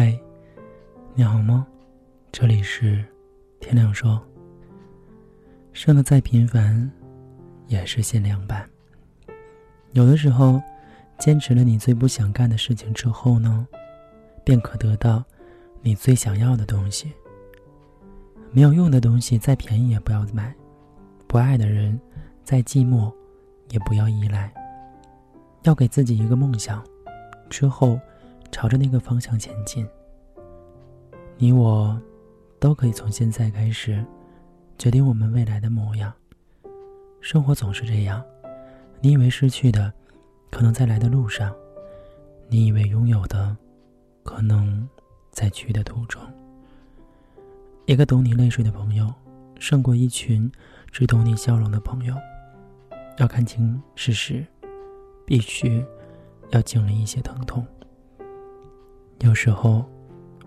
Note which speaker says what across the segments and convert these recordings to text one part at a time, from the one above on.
Speaker 1: 嗨，你好吗？这里是天亮说。生的再平凡，也是限量版。有的时候，坚持了你最不想干的事情之后呢，便可得到你最想要的东西。没有用的东西，再便宜也不要买；不爱的人，再寂寞也不要依赖。要给自己一个梦想，之后。朝着那个方向前进。你我，都可以从现在开始，决定我们未来的模样。生活总是这样，你以为失去的，可能在来的路上；你以为拥有的，可能在去的途中。一个懂你泪水的朋友，胜过一群只懂你笑容的朋友。要看清事实，必须要经历一些疼痛。有时候，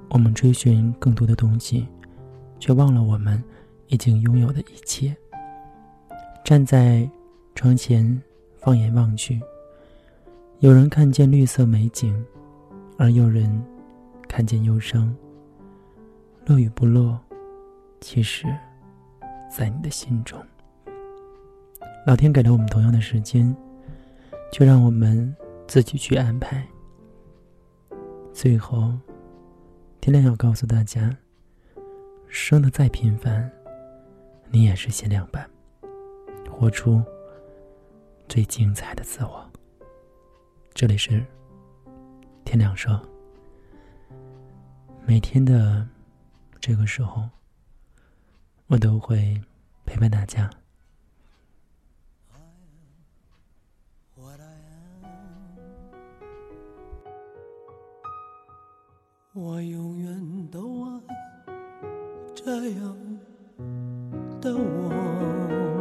Speaker 1: 我们追寻更多的东西，却忘了我们已经拥有的一切。站在窗前，放眼望去，有人看见绿色美景，而有人看见忧伤。乐与不乐，其实，在你的心中。老天给了我们同样的时间，就让我们自己去安排。最后，天亮要告诉大家：生的再平凡，你也是限量版。活出最精彩的自我。这里是天亮说，每天的这个时候，我都会陪伴大家。
Speaker 2: 我永远都爱这样的我。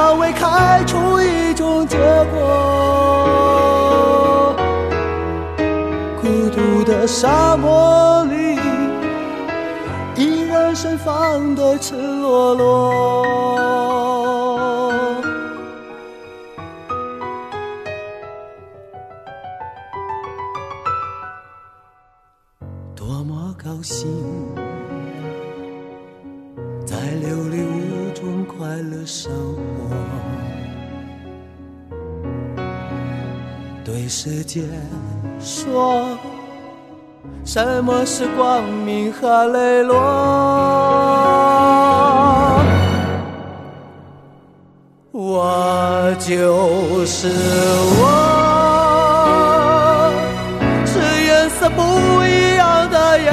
Speaker 2: 让蔷薇开出一种结果。孤独的沙漠里，依然盛放的赤裸裸。多么高兴！快乐生活，对世界说，什么是光明和磊落？我就是我，是颜色不一样的烟